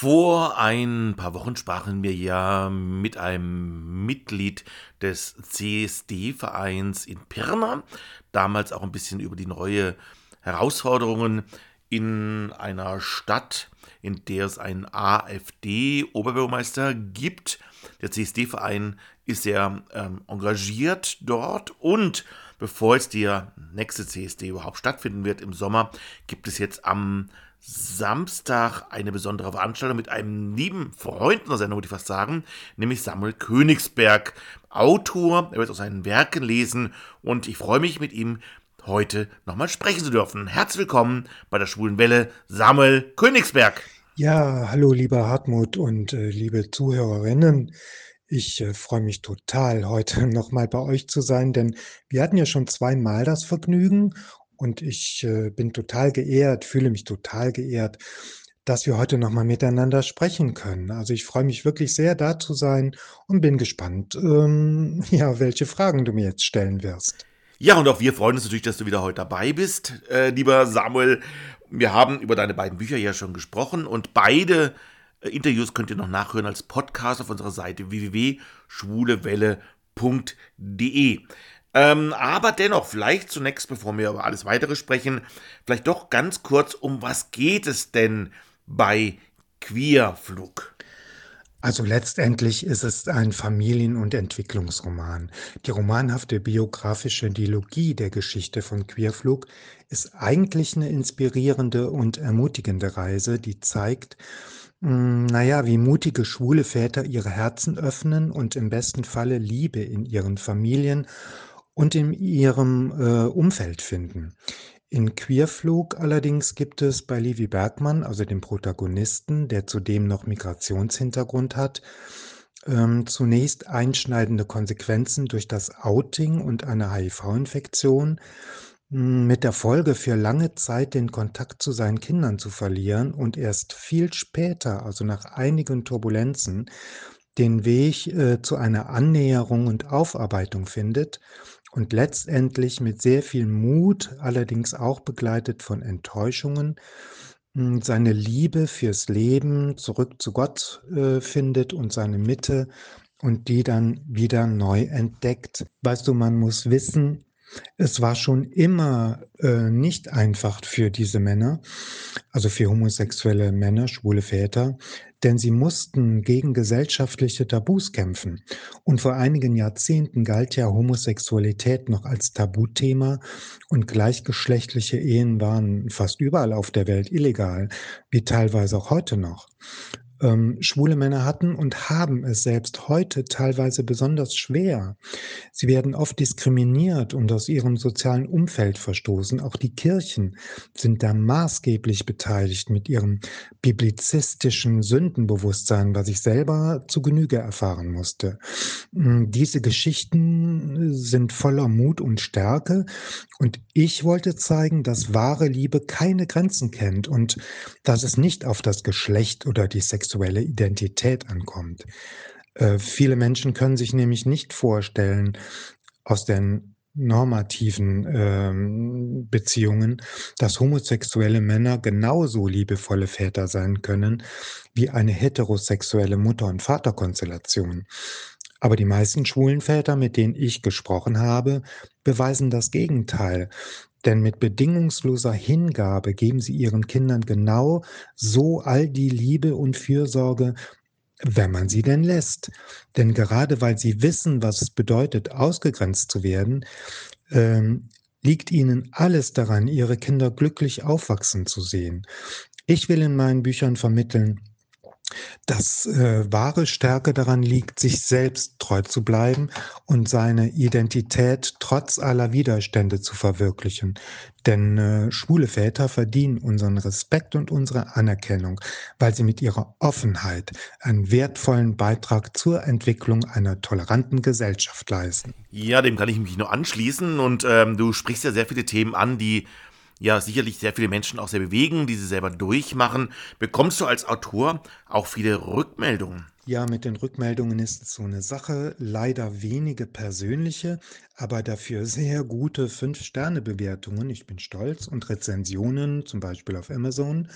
Vor ein paar Wochen sprachen wir ja mit einem Mitglied des CSD-Vereins in Pirna, damals auch ein bisschen über die neue Herausforderungen in einer Stadt, in der es einen AfD-Oberbürgermeister gibt. Der CSD-Verein ist sehr ähm, engagiert dort und bevor jetzt der nächste CSD überhaupt stattfinden wird im Sommer, gibt es jetzt am Samstag eine besondere Veranstaltung mit einem lieben Freund unserer Sendung, würde ich fast sagen, nämlich Samuel Königsberg, Autor. Er wird aus seinen Werken lesen und ich freue mich mit ihm heute nochmal sprechen zu dürfen. Herzlich willkommen bei der Schwulen Welle, Samuel Königsberg. Ja, hallo lieber Hartmut und äh, liebe Zuhörerinnen. Ich äh, freue mich total, heute nochmal bei euch zu sein, denn wir hatten ja schon zweimal das Vergnügen und ich äh, bin total geehrt, fühle mich total geehrt, dass wir heute nochmal miteinander sprechen können. Also ich freue mich wirklich sehr, da zu sein und bin gespannt, ähm, ja, welche Fragen du mir jetzt stellen wirst. Ja, und auch wir freuen uns natürlich, dass du wieder heute dabei bist, äh, lieber Samuel. Wir haben über deine beiden Bücher ja schon gesprochen und beide äh, Interviews könnt ihr noch nachhören als Podcast auf unserer Seite www.schwulewelle.de. Ähm, aber dennoch, vielleicht zunächst, bevor wir über alles weitere sprechen, vielleicht doch ganz kurz, um was geht es denn bei Queerflug? Also letztendlich ist es ein Familien- und Entwicklungsroman. Die romanhafte biografische Dialogie der Geschichte von Queerflug ist eigentlich eine inspirierende und ermutigende Reise, die zeigt, hm, naja, wie mutige schwule Väter ihre Herzen öffnen und im besten Falle Liebe in ihren Familien und in ihrem äh, Umfeld finden. In Queerflug allerdings gibt es bei Levi Bergmann, also dem Protagonisten, der zudem noch Migrationshintergrund hat, ähm, zunächst einschneidende Konsequenzen durch das Outing und eine HIV-Infektion, hm, mit der Folge, für lange Zeit den Kontakt zu seinen Kindern zu verlieren und erst viel später, also nach einigen Turbulenzen, den Weg äh, zu einer Annäherung und Aufarbeitung findet und letztendlich mit sehr viel Mut, allerdings auch begleitet von Enttäuschungen, hm, seine Liebe fürs Leben zurück zu Gott äh, findet und seine Mitte und die dann wieder neu entdeckt. Weißt du, man muss wissen, es war schon immer äh, nicht einfach für diese Männer, also für homosexuelle Männer, schwule Väter, denn sie mussten gegen gesellschaftliche Tabus kämpfen. Und vor einigen Jahrzehnten galt ja Homosexualität noch als Tabuthema und gleichgeschlechtliche Ehen waren fast überall auf der Welt illegal, wie teilweise auch heute noch ähm, schwule Männer hatten und haben es selbst heute teilweise besonders schwer. Sie werden oft diskriminiert und aus ihrem sozialen Umfeld verstoßen. Auch die Kirchen sind da maßgeblich beteiligt mit ihrem biblizistischen Sündenbewusstsein, was ich selber zu Genüge erfahren musste. Hm, diese Geschichten sind voller Mut und Stärke und ich wollte zeigen, dass wahre Liebe keine Grenzen kennt und dass es nicht auf das Geschlecht oder die Sexualität sexuelle Identität ankommt. Äh, viele Menschen können sich nämlich nicht vorstellen, aus den normativen ähm, Beziehungen, dass homosexuelle Männer genauso liebevolle Väter sein können wie eine heterosexuelle Mutter- und Vaterkonstellation. Aber die meisten schwulen Väter, mit denen ich gesprochen habe, beweisen das Gegenteil. Denn mit bedingungsloser Hingabe geben sie ihren Kindern genau so all die Liebe und Fürsorge, wenn man sie denn lässt. Denn gerade weil sie wissen, was es bedeutet, ausgegrenzt zu werden, ähm, liegt ihnen alles daran, ihre Kinder glücklich aufwachsen zu sehen. Ich will in meinen Büchern vermitteln, dass äh, wahre Stärke daran liegt, sich selbst treu zu bleiben und seine Identität trotz aller Widerstände zu verwirklichen. Denn äh, schwule Väter verdienen unseren Respekt und unsere Anerkennung, weil sie mit ihrer Offenheit einen wertvollen Beitrag zur Entwicklung einer toleranten Gesellschaft leisten. Ja, dem kann ich mich nur anschließen und ähm, du sprichst ja sehr viele Themen an, die ja sicherlich sehr viele Menschen auch sehr bewegen, die sie selber durchmachen. Bekommst du als Autor auch viele Rückmeldungen? Ja, mit den Rückmeldungen ist es so eine Sache. Leider wenige persönliche, aber dafür sehr gute Fünf-Sterne-Bewertungen. Ich bin stolz und Rezensionen, zum Beispiel auf Amazon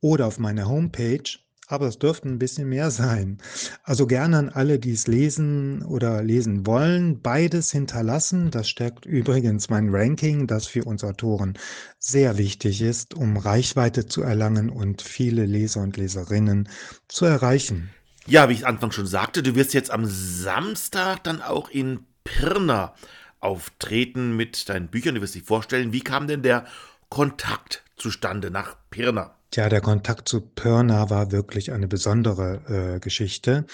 oder auf meiner Homepage aber es dürften ein bisschen mehr sein. Also gerne an alle, die es lesen oder lesen wollen, beides hinterlassen. Das stärkt übrigens mein Ranking, das für uns Autoren sehr wichtig ist, um Reichweite zu erlangen und viele Leser und Leserinnen zu erreichen. Ja, wie ich Anfang schon sagte, du wirst jetzt am Samstag dann auch in Pirna auftreten mit deinen Büchern. Du wirst dich vorstellen, wie kam denn der Kontakt zustande nach Pirna? Ja, der Kontakt zu Pirna war wirklich eine besondere äh, Geschichte.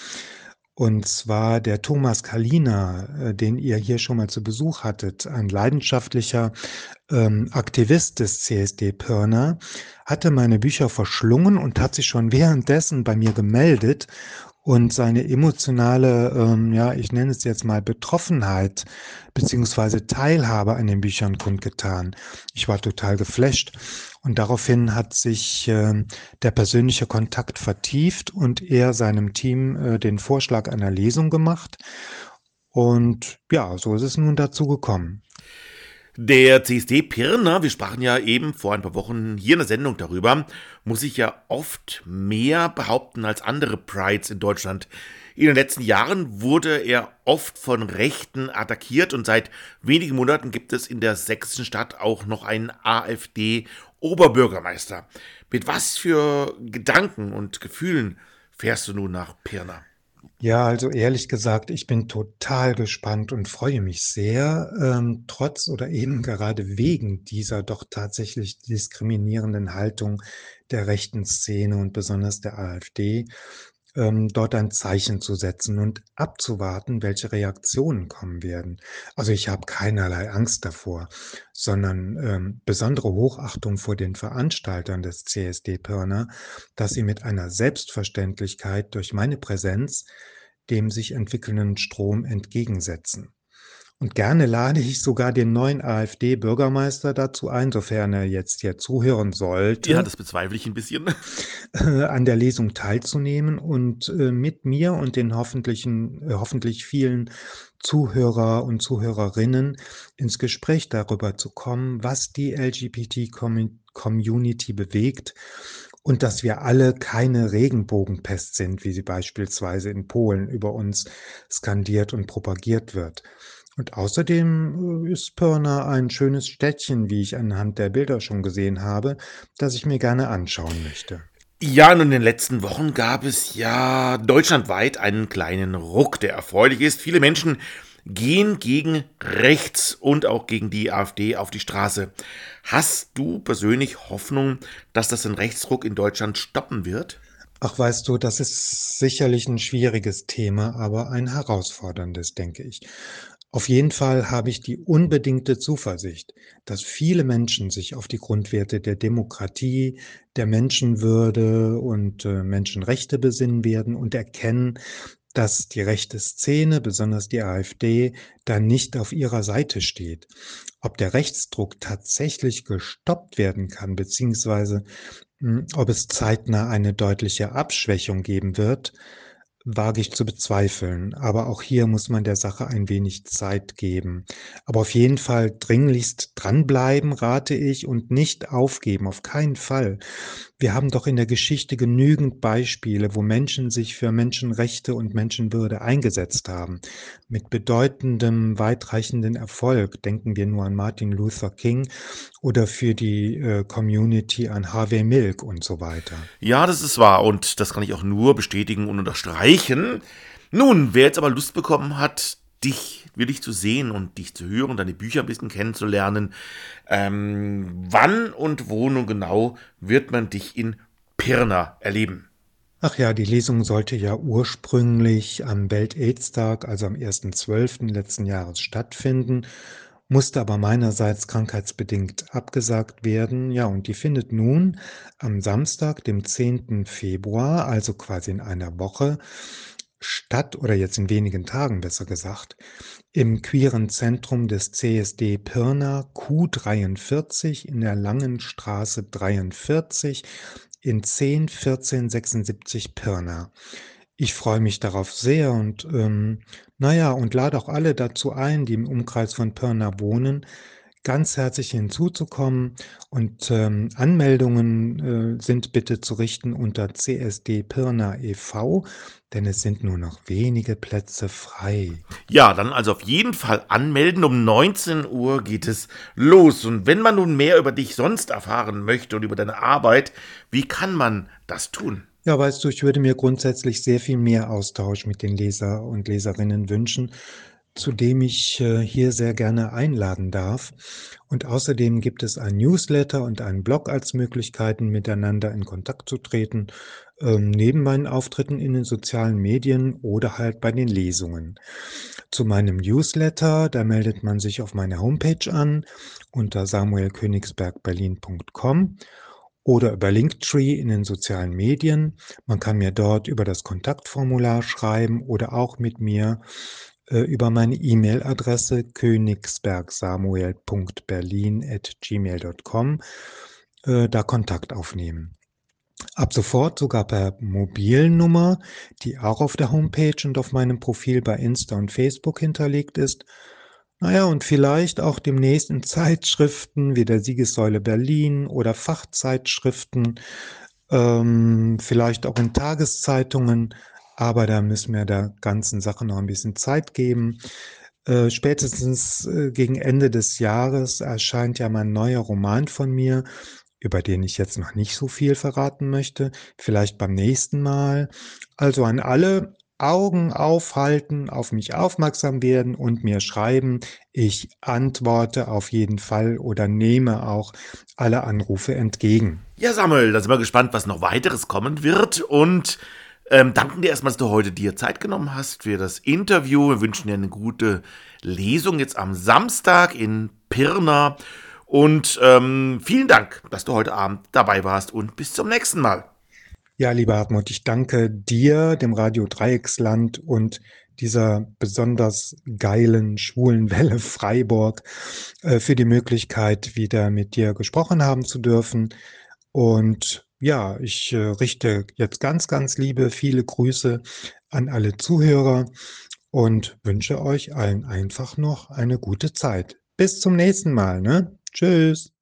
Und zwar der Thomas Kalina, äh, den ihr hier schon mal zu Besuch hattet, ein leidenschaftlicher ähm, Aktivist des CSD Pirna, hatte meine Bücher verschlungen und hat sich schon währenddessen bei mir gemeldet und seine emotionale, ähm, ja, ich nenne es jetzt mal Betroffenheit beziehungsweise Teilhabe an den Büchern kundgetan. Ich war total geflasht und daraufhin hat sich äh, der persönliche Kontakt vertieft und er seinem Team äh, den Vorschlag einer Lesung gemacht. Und ja, so ist es nun dazu gekommen. Der CSD Pirna, wir sprachen ja eben vor ein paar Wochen hier in der Sendung darüber, muss sich ja oft mehr behaupten als andere Prides in Deutschland. In den letzten Jahren wurde er oft von Rechten attackiert und seit wenigen Monaten gibt es in der sächsischen Stadt auch noch einen AfD-Oberbürgermeister. Mit was für Gedanken und Gefühlen fährst du nun nach Pirna? Ja, also ehrlich gesagt, ich bin total gespannt und freue mich sehr, ähm, trotz oder eben gerade wegen dieser doch tatsächlich diskriminierenden Haltung der rechten Szene und besonders der AfD, ähm, dort ein Zeichen zu setzen und abzuwarten, welche Reaktionen kommen werden. Also ich habe keinerlei Angst davor, sondern ähm, besondere Hochachtung vor den Veranstaltern des CSD Pirna, dass sie mit einer Selbstverständlichkeit durch meine Präsenz dem sich entwickelnden Strom entgegensetzen. Und gerne lade ich sogar den neuen AfD-Bürgermeister dazu ein, sofern er jetzt hier zuhören sollte. Ja, das bezweifle ich ein bisschen. an der Lesung teilzunehmen und äh, mit mir und den hoffentlichen, äh, hoffentlich vielen Zuhörer und Zuhörerinnen ins Gespräch darüber zu kommen, was die LGBT-Community bewegt und dass wir alle keine Regenbogenpest sind, wie sie beispielsweise in Polen über uns skandiert und propagiert wird. Und außerdem äh, ist Pirna ein schönes Städtchen, wie ich anhand der Bilder schon gesehen habe, das ich mir gerne anschauen möchte. Ja, und in den letzten Wochen gab es ja deutschlandweit einen kleinen Ruck, der erfreulich ist. Viele Menschen gehen gegen rechts und auch gegen die AfD auf die Straße. Hast du persönlich Hoffnung, dass das den Rechtsruck in Deutschland stoppen wird? Ach, weißt du, das ist sicherlich ein schwieriges Thema, aber ein herausforderndes, denke ich. Auf jeden Fall habe ich die unbedingte Zuversicht, dass viele Menschen sich auf die Grundwerte der Demokratie, der Menschenwürde und äh, Menschenrechte besinnen werden und erkennen, dass die rechte Szene, besonders die AfD, da nicht auf ihrer Seite steht. Ob der Rechtsdruck tatsächlich gestoppt werden kann, beziehungsweise hm, ob es zeitnah eine deutliche Abschwächung geben wird, wage ich zu bezweifeln. Aber auch hier muss man der Sache ein wenig Zeit geben. Aber auf jeden Fall dringlichst dranbleiben, rate ich, und nicht aufgeben, auf keinen Fall. Wir haben doch in der Geschichte genügend Beispiele, wo Menschen sich für Menschenrechte und Menschenwürde eingesetzt haben. Mit bedeutendem, weitreichenden Erfolg. Denken wir nur an Martin Luther King oder für die äh, Community an Harvey Milk und so weiter. Ja, das ist wahr und das kann ich auch nur bestätigen und unterstreichen. Nun, wer jetzt aber Lust bekommen hat, dich wirklich zu sehen und dich zu hören, deine Bücher ein bisschen kennenzulernen, ähm, wann und wo nun genau wird man dich in Pirna erleben? Ach ja, die Lesung sollte ja ursprünglich am Welt-Aids-Tag, also am 1.12. letzten Jahres stattfinden musste aber meinerseits krankheitsbedingt abgesagt werden. Ja, und die findet nun am Samstag, dem 10. Februar, also quasi in einer Woche, statt oder jetzt in wenigen Tagen besser gesagt, im queeren Zentrum des CSD Pirna Q43 in der Langen Straße 43 in 10 14 76 Pirna. Ich freue mich darauf sehr und, ähm, na ja, und lade auch alle dazu ein, die im Umkreis von Pirna wohnen, ganz herzlich hinzuzukommen und ähm, Anmeldungen äh, sind bitte zu richten unter CSD Pirna e.V., denn es sind nur noch wenige Plätze frei. Ja, dann also auf jeden Fall anmelden. Um 19 Uhr geht es los. Und wenn man nun mehr über dich sonst erfahren möchte und über deine Arbeit, wie kann man das tun? Ja, weißt du, ich würde mir grundsätzlich sehr viel mehr Austausch mit den Leser und Leserinnen wünschen, zu dem ich äh, hier sehr gerne einladen darf. Und außerdem gibt es ein Newsletter und einen Blog als Möglichkeiten, miteinander in Kontakt zu treten, ähm, neben meinen Auftritten in den sozialen Medien oder halt bei den Lesungen. Zu meinem Newsletter, da meldet man sich auf meine Homepage an unter samuelkönigsbergberlin.com oder über Linktree in den sozialen Medien. Man kann mir dort über das Kontaktformular schreiben oder auch mit mir äh, über meine E-Mail-Adresse königsbergsamuel.berlin@gmail.com äh, da Kontakt aufnehmen. Ab sofort sogar per Mobilnummer, die auch auf der Homepage und auf meinem Profil bei Insta und Facebook hinterlegt ist. Naja, und vielleicht auch demnächst in Zeitschriften wie der Siegessäule Berlin oder Fachzeitschriften, ähm, vielleicht auch in Tageszeitungen, aber da müssen wir der ganzen Sache noch ein bisschen Zeit geben. Äh, spätestens äh, gegen Ende des Jahres erscheint ja mein neuer Roman von mir, über den ich jetzt noch nicht so viel verraten möchte. Vielleicht beim nächsten Mal. Also an alle Augen aufhalten, auf mich aufmerksam werden und mir schreiben. Ich antworte auf jeden Fall oder nehme auch alle Anrufe entgegen. Ja, Samuel, da sind wir gespannt, was noch weiteres kommen wird und ähm, danken dir erstmal, dass du heute dir Zeit genommen hast für das Interview. Wir wünschen dir eine gute Lesung jetzt am Samstag in Pirna. Und ähm, vielen Dank, dass du heute Abend dabei warst und bis zum nächsten Mal. Ja, lieber Hartmut, ich danke dir, dem Radio Dreiecksland und dieser besonders geilen schwulen Welle Freiburg äh, für die Möglichkeit, wieder mit dir gesprochen haben zu dürfen. Und ja, ich äh, richte jetzt ganz, ganz liebe, viele Grüße an alle Zuhörer und wünsche euch allen einfach noch eine gute Zeit. Bis zum nächsten Mal, ne? Tschüss.